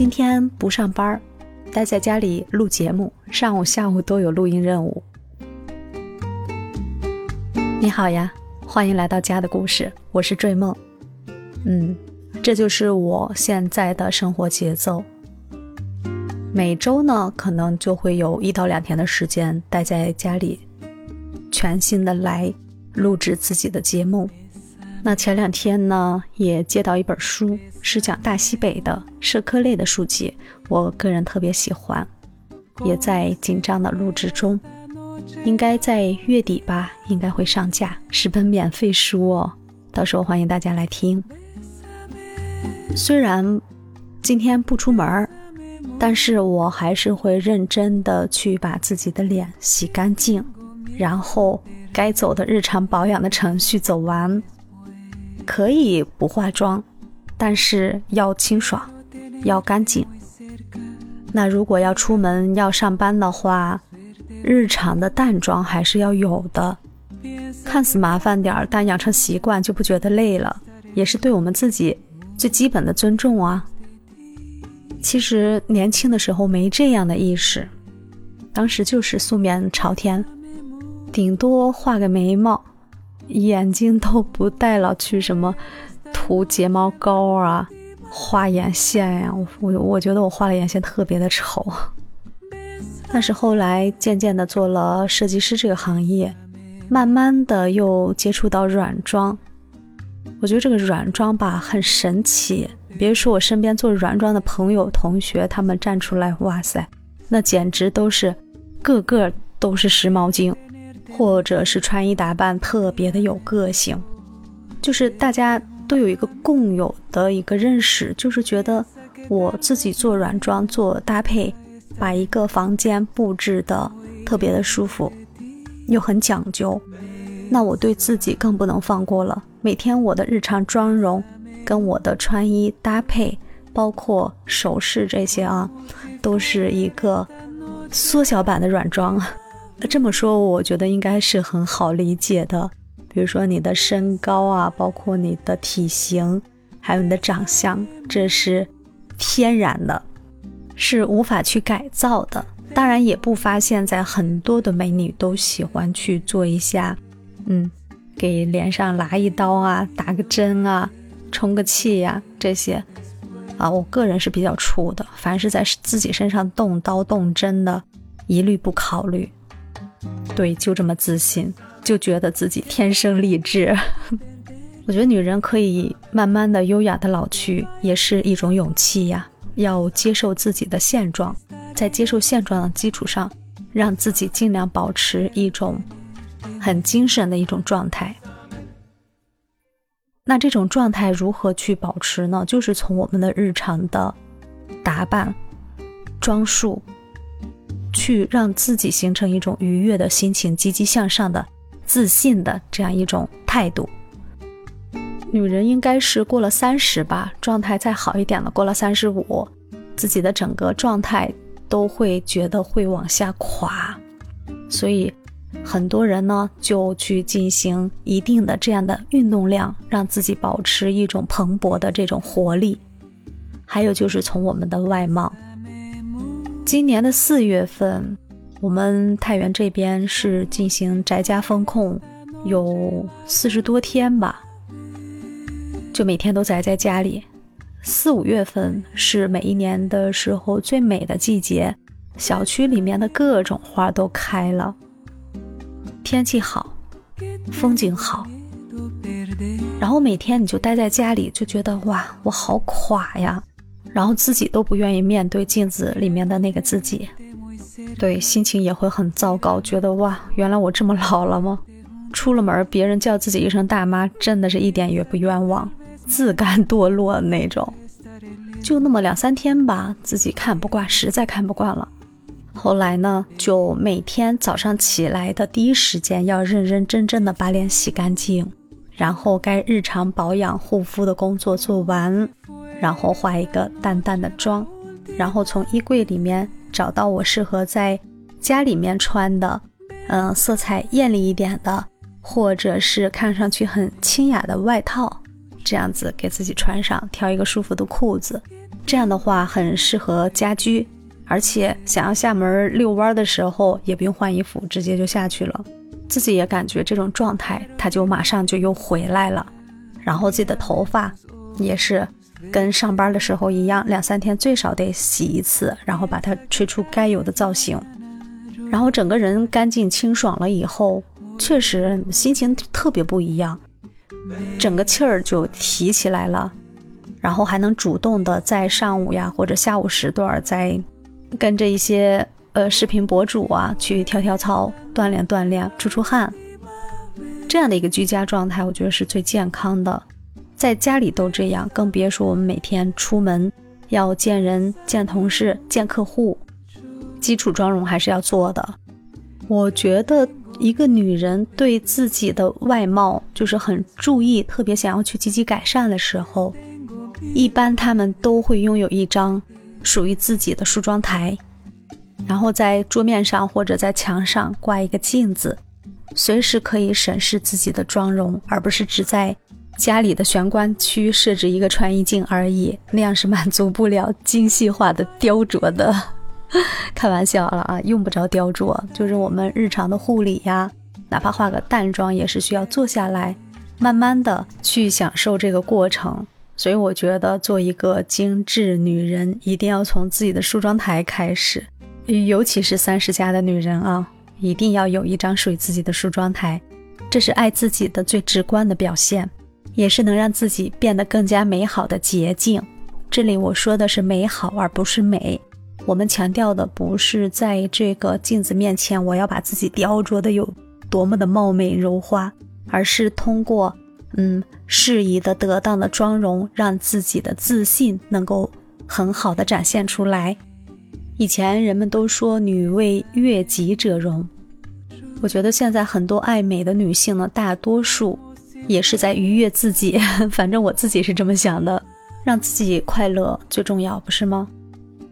今天不上班，待在家里录节目，上午、下午都有录音任务。你好呀，欢迎来到家的故事，我是坠梦。嗯，这就是我现在的生活节奏。每周呢，可能就会有一到两天的时间待在家里，全新的来录制自己的节目。那前两天呢，也接到一本书，是讲大西北的社科类的书籍，我个人特别喜欢，也在紧张的录制中，应该在月底吧，应该会上架，是本免费书哦，到时候欢迎大家来听。虽然今天不出门儿但是我还是会认真的去把自己的脸洗干净，然后该走的日常保养的程序走完。可以不化妆，但是要清爽，要干净。那如果要出门要上班的话，日常的淡妆还是要有的。看似麻烦点儿，但养成习惯就不觉得累了，也是对我们自己最基本的尊重啊。其实年轻的时候没这样的意识，当时就是素面朝天，顶多画个眉毛。眼睛都不带了，去什么涂睫毛膏啊，画眼线呀？我我觉得我画的眼线特别的丑。但是后来渐渐的做了设计师这个行业，慢慢的又接触到软装。我觉得这个软装吧很神奇，别说我身边做软装的朋友同学，他们站出来，哇塞，那简直都是个个都是时髦精。或者是穿衣打扮特别的有个性，就是大家都有一个共有的一个认识，就是觉得我自己做软装做搭配，把一个房间布置的特别的舒服，又很讲究，那我对自己更不能放过了。每天我的日常妆容跟我的穿衣搭配，包括首饰这些啊，都是一个缩小版的软装。这么说，我觉得应该是很好理解的。比如说你的身高啊，包括你的体型，还有你的长相，这是天然的，是无法去改造的。当然，也不乏现在很多的美女都喜欢去做一下，嗯，给脸上拉一刀啊，打个针啊，充个气呀，这些啊，我个人是比较怵的。凡是在自己身上动刀动针的，一律不考虑。对，就这么自信，就觉得自己天生丽质。我觉得女人可以慢慢的、优雅的老去，也是一种勇气呀。要接受自己的现状，在接受现状的基础上，让自己尽量保持一种很精神的一种状态。那这种状态如何去保持呢？就是从我们的日常的打扮、装束。去让自己形成一种愉悦的心情、积极向上的、自信的这样一种态度。女人应该是过了三十吧，状态再好一点了，过了三十五，自己的整个状态都会觉得会往下垮。所以很多人呢就去进行一定的这样的运动量，让自己保持一种蓬勃的这种活力。还有就是从我们的外貌。今年的四月份，我们太原这边是进行宅家风控，有四十多天吧，就每天都宅在家里。四五月份是每一年的时候最美的季节，小区里面的各种花都开了，天气好，风景好，然后每天你就待在家里，就觉得哇，我好垮呀。然后自己都不愿意面对镜子里面的那个自己，对，心情也会很糟糕，觉得哇，原来我这么老了吗？出了门，别人叫自己一声大妈，真的是一点也不冤枉，自甘堕落那种。就那么两三天吧，自己看不惯，实在看不惯了。后来呢，就每天早上起来的第一时间，要认认真真的把脸洗干净，然后该日常保养护肤的工作做完。然后画一个淡淡的妆，然后从衣柜里面找到我适合在家里面穿的，嗯，色彩艳丽一点的，或者是看上去很清雅的外套，这样子给自己穿上，挑一个舒服的裤子，这样的话很适合家居，而且想要下门遛弯的时候也不用换衣服，直接就下去了。自己也感觉这种状态，他就马上就又回来了。然后自己的头发也是跟上班的时候一样，两三天最少得洗一次，然后把它吹出该有的造型。然后整个人干净清爽了以后，确实心情特别不一样，整个气儿就提起来了。然后还能主动的在上午呀或者下午时段，再跟着一些呃视频博主啊去跳跳操、锻炼锻炼、出出汗，这样的一个居家状态，我觉得是最健康的。在家里都这样，更别说我们每天出门要见人、见同事、见客户，基础妆容还是要做的。我觉得一个女人对自己的外貌就是很注意，特别想要去积极改善的时候。一般她们都会拥有一张属于自己的梳妆台，然后在桌面上或者在墙上挂一个镜子，随时可以审视自己的妆容，而不是只在家里的玄关区设置一个穿衣镜而已，那样是满足不了精细化的雕琢的。开玩笑了啊，用不着雕琢，就是我们日常的护理呀，哪怕化个淡妆，也是需要坐下来，慢慢的去享受这个过程。所以我觉得，做一个精致女人，一定要从自己的梳妆台开始，尤其是三十加的女人啊，一定要有一张属于自己的梳妆台，这是爱自己的最直观的表现，也是能让自己变得更加美好的捷径。这里我说的是美好，而不是美。我们强调的不是在这个镜子面前，我要把自己雕琢的有多么的貌美如花，而是通过。嗯，适宜的、得当的妆容，让自己的自信能够很好的展现出来。以前人们都说“女为悦己者容”，我觉得现在很多爱美的女性呢，大多数也是在愉悦自己。反正我自己是这么想的，让自己快乐最重要，不是吗？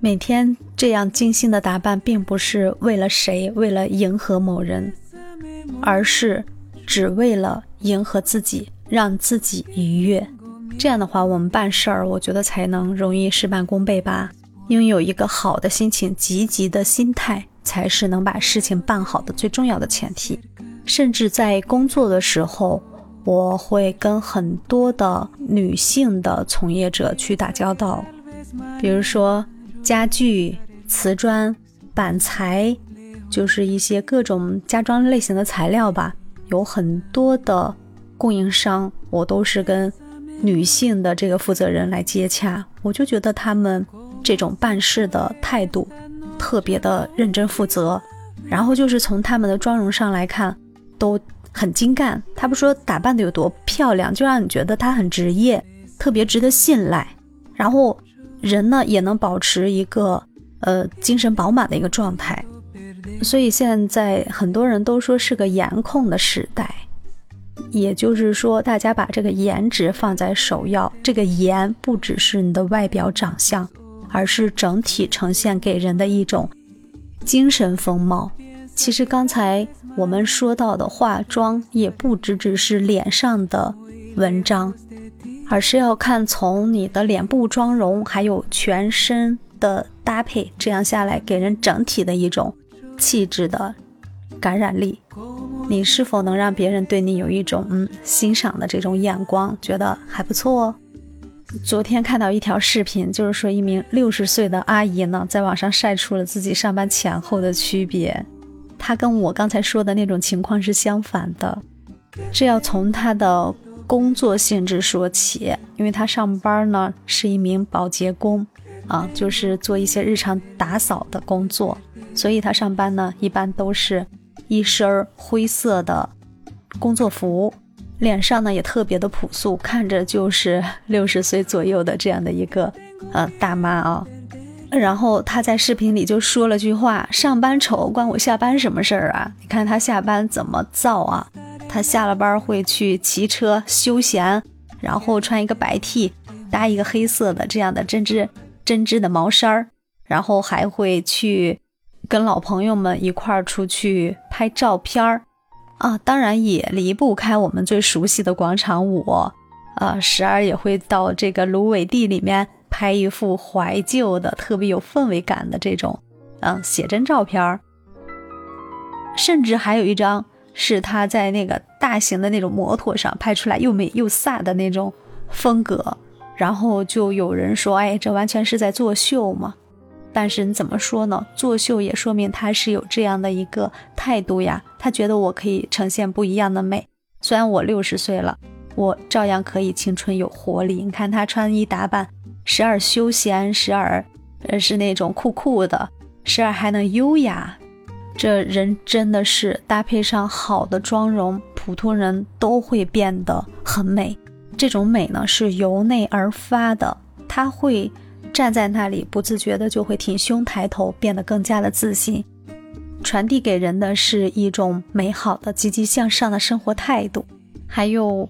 每天这样精心的打扮，并不是为了谁，为了迎合某人，而是只为了迎合自己。让自己愉悦，这样的话，我们办事儿，我觉得才能容易事半功倍吧。拥有一个好的心情、积极的心态，才是能把事情办好的最重要的前提。甚至在工作的时候，我会跟很多的女性的从业者去打交道，比如说家具、瓷砖、板材，就是一些各种家装类型的材料吧，有很多的。供应商，我都是跟女性的这个负责人来接洽，我就觉得他们这种办事的态度特别的认真负责，然后就是从他们的妆容上来看，都很精干。他不说打扮的有多漂亮，就让你觉得他很职业，特别值得信赖。然后人呢也能保持一个呃精神饱满的一个状态，所以现在很多人都说是个颜控的时代。也就是说，大家把这个颜值放在首要。这个颜不只是你的外表长相，而是整体呈现给人的一种精神风貌。其实刚才我们说到的化妆，也不只只是脸上的文章，而是要看从你的脸部妆容，还有全身的搭配，这样下来给人整体的一种气质的感染力。你是否能让别人对你有一种嗯欣赏的这种眼光，觉得还不错哦？昨天看到一条视频，就是说一名六十岁的阿姨呢，在网上晒出了自己上班前后的区别。他跟我刚才说的那种情况是相反的。这要从他的工作性质说起，因为他上班呢是一名保洁工啊，就是做一些日常打扫的工作，所以他上班呢一般都是。一身灰色的工作服，脸上呢也特别的朴素，看着就是 六十岁左右的这样的一个呃大妈啊。然后他在视频里就说了句话：“上班丑，关我下班什么事儿啊？你看他下班怎么造啊？他下了班会去骑车休闲，然后穿一个白 T，搭一个黑色的这样的针织针织的毛衫儿，然后还会去。”跟老朋友们一块儿出去拍照片儿啊，当然也离不开我们最熟悉的广场舞，啊，时而也会到这个芦苇地里面拍一幅怀旧的、特别有氛围感的这种，嗯，写真照片儿。甚至还有一张是他在那个大型的那种摩托上拍出来又美又飒的那种风格，然后就有人说：“哎，这完全是在作秀嘛。”但是你怎么说呢？作秀也说明他是有这样的一个态度呀。他觉得我可以呈现不一样的美，虽然我六十岁了，我照样可以青春有活力。你看他穿衣打扮，时而休闲，时而呃是那种酷酷的，时而还能优雅。这人真的是搭配上好的妆容，普通人都会变得很美。这种美呢是由内而发的，他会。站在那里，不自觉的就会挺胸抬头，变得更加的自信，传递给人的是一种美好的、积极向上的生活态度。还有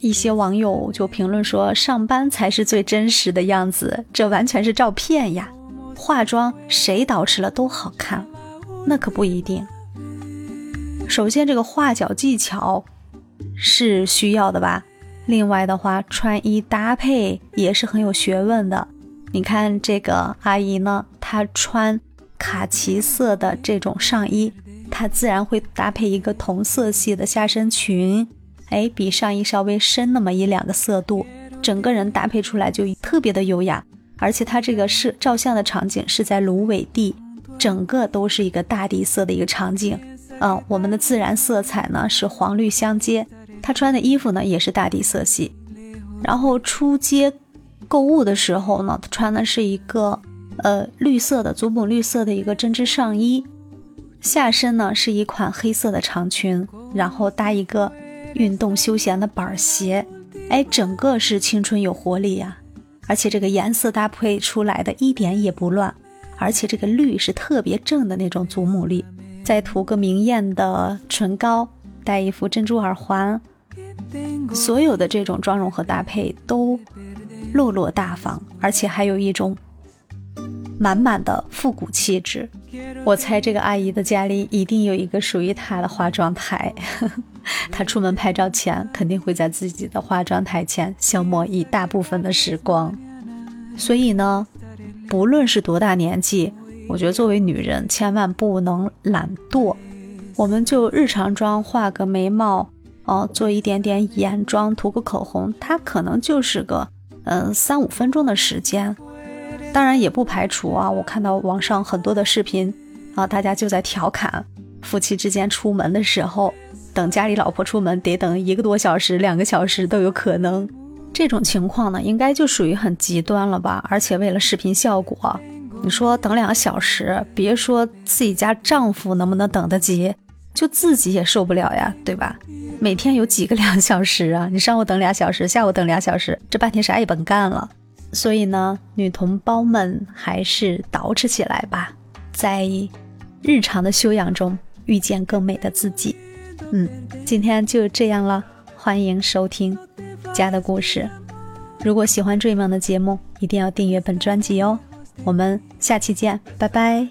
一些网友就评论说，上班才是最真实的样子，这完全是照片呀！化妆谁捯饬了都好看，那可不一定。首先，这个画角技巧是需要的吧？另外的话，穿衣搭配也是很有学问的。你看这个阿姨呢，她穿卡其色的这种上衣，她自然会搭配一个同色系的下身裙，哎，比上衣稍微深那么一两个色度，整个人搭配出来就特别的优雅。而且它这个是照相的场景是在芦苇地，整个都是一个大地色的一个场景。嗯，我们的自然色彩呢是黄绿相接，她穿的衣服呢也是大地色系，然后出街。购物的时候呢，穿的是一个呃绿色的祖母绿色的一个针织上衣，下身呢是一款黑色的长裙，然后搭一个运动休闲的板鞋，哎，整个是青春有活力呀！而且这个颜色搭配出来的一点也不乱，而且这个绿是特别正的那种祖母绿，再涂个明艳的唇膏，戴一副珍珠耳环，所有的这种妆容和搭配都。落落大方，而且还有一种满满的复古气质。我猜这个阿姨的家里一定有一个属于她的化妆台，呵 呵她出门拍照前肯定会在自己的化妆台前消磨一大部分的时光。所以呢，不论是多大年纪，我觉得作为女人千万不能懒惰。我们就日常妆，画个眉毛，哦，做一点点眼妆，涂个口红，它可能就是个。嗯，三五分钟的时间，当然也不排除啊。我看到网上很多的视频啊，大家就在调侃夫妻之间出门的时候，等家里老婆出门得等一个多小时、两个小时都有可能。这种情况呢，应该就属于很极端了吧？而且为了视频效果，你说等两个小时，别说自己家丈夫能不能等得及，就自己也受不了呀，对吧？每天有几个两小时啊？你上午等俩小时，下午等俩小时，这半天啥也甭干了。所以呢，女同胞们还是捯饬起来吧，在日常的修养中遇见更美的自己。嗯，今天就这样了，欢迎收听家的故事。如果喜欢追梦的节目，一定要订阅本专辑哦。我们下期见，拜拜。